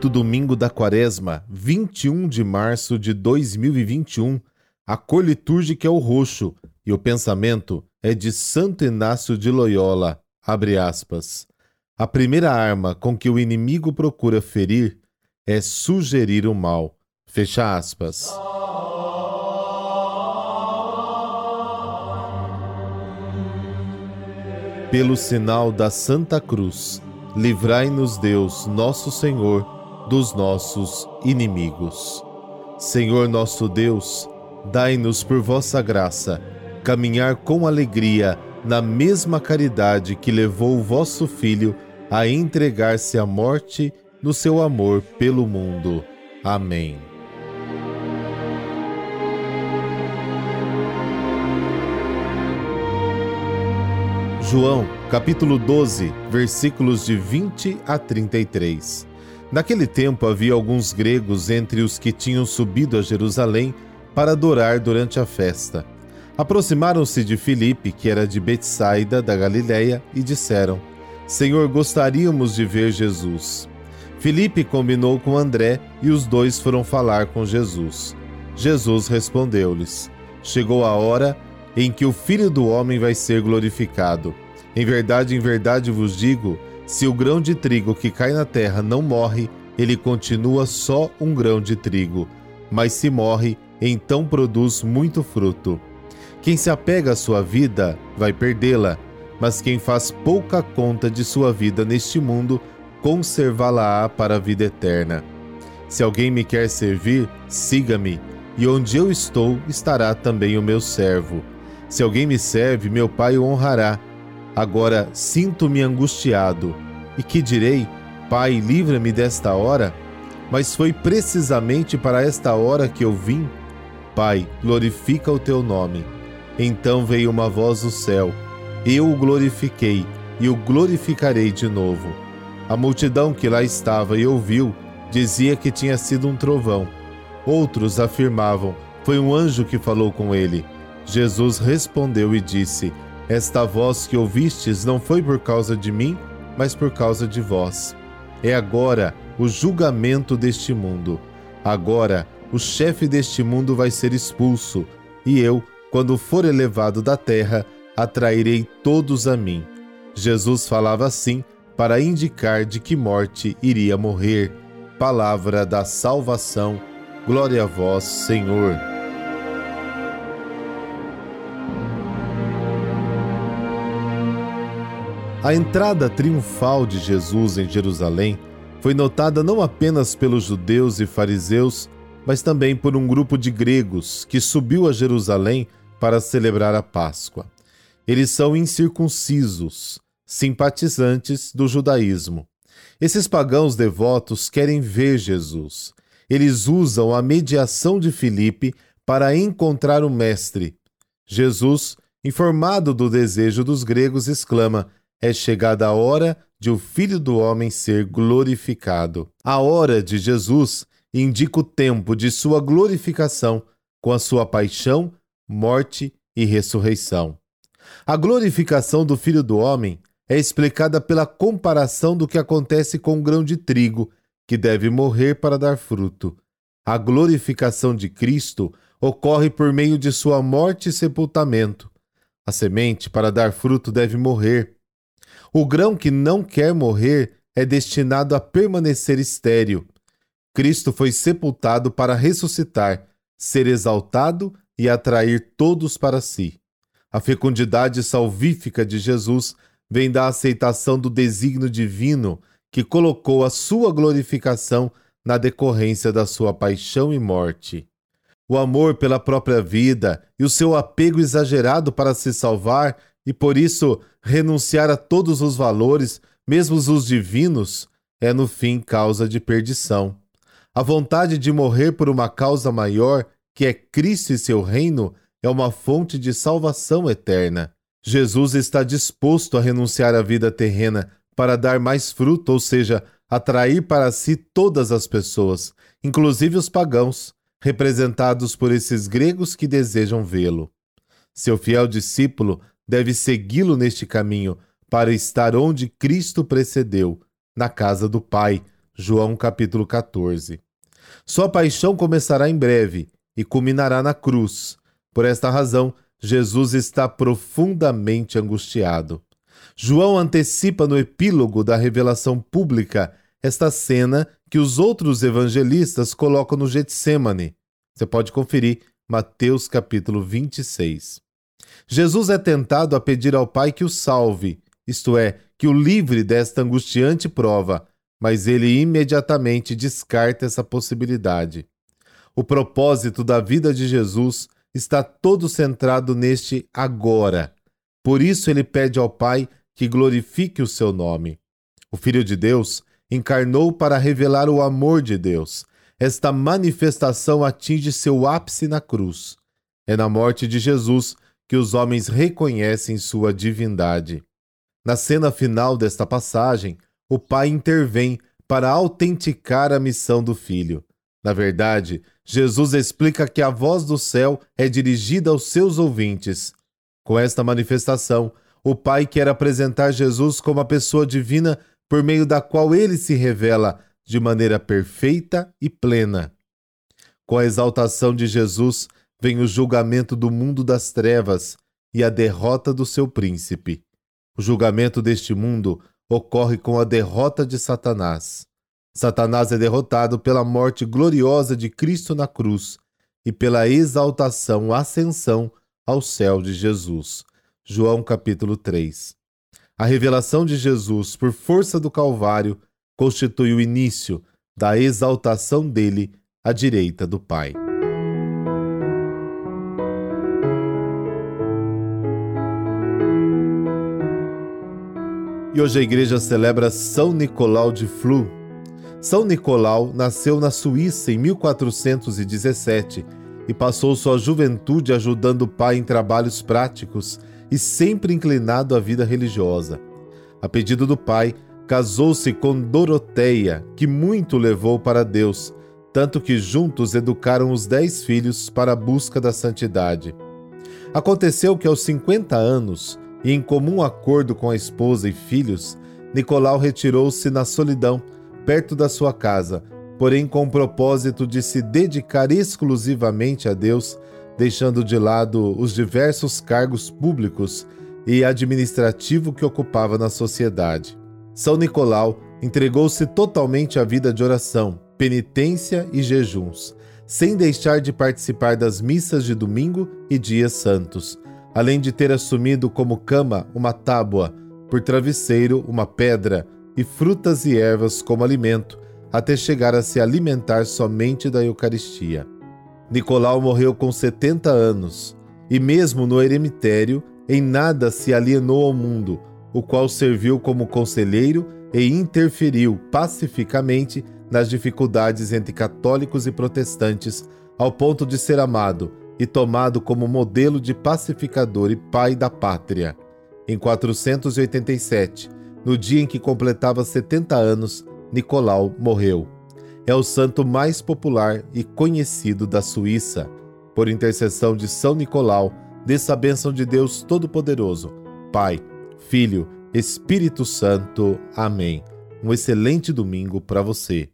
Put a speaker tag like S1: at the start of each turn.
S1: quarto domingo da quaresma, 21 de março de 2021. A cor litúrgica é o roxo e o pensamento é de Santo Inácio de Loyola. Abre aspas. A primeira arma com que o inimigo procura ferir é sugerir o mal. Fecha aspas. Pelo sinal da Santa Cruz, livrai-nos Deus, nosso Senhor, dos nossos inimigos. Senhor nosso Deus, dai-nos por vossa graça caminhar com alegria na mesma caridade que levou o vosso Filho a entregar-se à morte no seu amor pelo mundo. Amém. João, capítulo 12, versículos de 20 a 33. Naquele tempo havia alguns gregos entre os que tinham subido a Jerusalém para adorar durante a festa. Aproximaram-se de Filipe, que era de Betsaida, da Galiléia, e disseram: Senhor, gostaríamos de ver Jesus. Filipe combinou com André e os dois foram falar com Jesus. Jesus respondeu-lhes: Chegou a hora em que o Filho do Homem vai ser glorificado. Em verdade, em verdade vos digo: se o grão de trigo que cai na terra não morre, ele continua só um grão de trigo. Mas se morre, então produz muito fruto. Quem se apega à sua vida vai perdê-la, mas quem faz pouca conta de sua vida neste mundo, conservá-la-á para a vida eterna. Se alguém me quer servir, siga-me, e onde eu estou estará também o meu servo. Se alguém me serve, meu Pai o honrará. Agora sinto-me angustiado. E que direi? Pai, livra-me desta hora? Mas foi precisamente para esta hora que eu vim. Pai, glorifica o teu nome. Então veio uma voz do céu. Eu o glorifiquei e o glorificarei de novo. A multidão que lá estava e ouviu dizia que tinha sido um trovão. Outros afirmavam: foi um anjo que falou com ele. Jesus respondeu e disse: Esta voz que ouvistes não foi por causa de mim, mas por causa de vós. É agora o julgamento deste mundo. Agora o chefe deste mundo vai ser expulso, e eu, quando for elevado da terra, atrairei todos a mim. Jesus falava assim para indicar de que morte iria morrer. Palavra da salvação. Glória a vós, Senhor. A entrada triunfal de Jesus em Jerusalém foi notada não apenas pelos judeus e fariseus, mas também por um grupo de gregos que subiu a Jerusalém para celebrar a Páscoa. Eles são incircuncisos, simpatizantes do judaísmo. Esses pagãos devotos querem ver Jesus. Eles usam a mediação de Filipe para encontrar o Mestre. Jesus, informado do desejo dos gregos, exclama: é chegada a hora de o Filho do Homem ser glorificado. A hora de Jesus indica o tempo de sua glorificação, com a sua paixão, morte e ressurreição. A glorificação do Filho do Homem é explicada pela comparação do que acontece com o grão de trigo, que deve morrer para dar fruto. A glorificação de Cristo ocorre por meio de sua morte e sepultamento. A semente, para dar fruto, deve morrer. O grão que não quer morrer é destinado a permanecer estéril. Cristo foi sepultado para ressuscitar, ser exaltado e atrair todos para si. A fecundidade salvífica de Jesus vem da aceitação do desígnio divino que colocou a sua glorificação na decorrência da sua paixão e morte. O amor pela própria vida e o seu apego exagerado para se salvar e por isso renunciar a todos os valores, mesmo os divinos, é no fim causa de perdição. A vontade de morrer por uma causa maior, que é Cristo e seu reino, é uma fonte de salvação eterna. Jesus está disposto a renunciar à vida terrena para dar mais fruto, ou seja, atrair para si todas as pessoas, inclusive os pagãos, representados por esses gregos que desejam vê-lo. Seu fiel discípulo deve segui-lo neste caminho para estar onde Cristo precedeu, na casa do Pai, João capítulo 14. Sua paixão começará em breve e culminará na cruz. Por esta razão, Jesus está profundamente angustiado. João antecipa no epílogo da revelação pública esta cena que os outros evangelistas colocam no Getsemane. Você pode conferir Mateus capítulo 26. Jesus é tentado a pedir ao Pai que o salve, isto é, que o livre desta angustiante prova, mas ele imediatamente descarta essa possibilidade. O propósito da vida de Jesus está todo centrado neste agora. Por isso ele pede ao Pai que glorifique o seu nome. O Filho de Deus encarnou para revelar o amor de Deus. Esta manifestação atinge seu ápice na cruz. É na morte de Jesus que os homens reconhecem sua divindade. Na cena final desta passagem, o Pai intervém para autenticar a missão do Filho. Na verdade, Jesus explica que a voz do céu é dirigida aos seus ouvintes. Com esta manifestação, o Pai quer apresentar Jesus como a pessoa divina por meio da qual ele se revela de maneira perfeita e plena. Com a exaltação de Jesus vem o julgamento do mundo das trevas e a derrota do seu príncipe. O julgamento deste mundo ocorre com a derrota de Satanás. Satanás é derrotado pela morte gloriosa de Cristo na cruz e pela exaltação, ascensão ao céu de Jesus. João capítulo 3. A revelação de Jesus por força do Calvário constitui o início da exaltação dele à direita do Pai. Hoje a igreja celebra São Nicolau de Flu, são Nicolau nasceu na Suíça em 1417 e passou sua juventude ajudando o pai em trabalhos práticos e sempre inclinado à vida religiosa. A pedido do pai, casou-se com Doroteia, que muito levou para Deus, tanto que juntos educaram os dez filhos para a busca da santidade. Aconteceu que aos 50 anos, e em comum acordo com a esposa e filhos, Nicolau retirou-se na solidão perto da sua casa, porém com o propósito de se dedicar exclusivamente a Deus, deixando de lado os diversos cargos públicos e administrativo que ocupava na sociedade. São Nicolau entregou-se totalmente à vida de oração, penitência e jejuns, sem deixar de participar das missas de domingo e dias santos, além de ter assumido como cama uma tábua, por travesseiro uma pedra, e frutas e ervas como alimento, até chegar a se alimentar somente da Eucaristia. Nicolau morreu com 70 anos, e mesmo no eremitério, em nada se alienou ao mundo, o qual serviu como conselheiro e interferiu pacificamente nas dificuldades entre católicos e protestantes, ao ponto de ser amado e tomado como modelo de pacificador e pai da pátria. Em 487, no dia em que completava 70 anos, Nicolau morreu. É o santo mais popular e conhecido da Suíça. Por intercessão de São Nicolau, dessa bênção de Deus Todo-Poderoso, Pai, Filho, Espírito Santo. Amém. Um excelente domingo para você.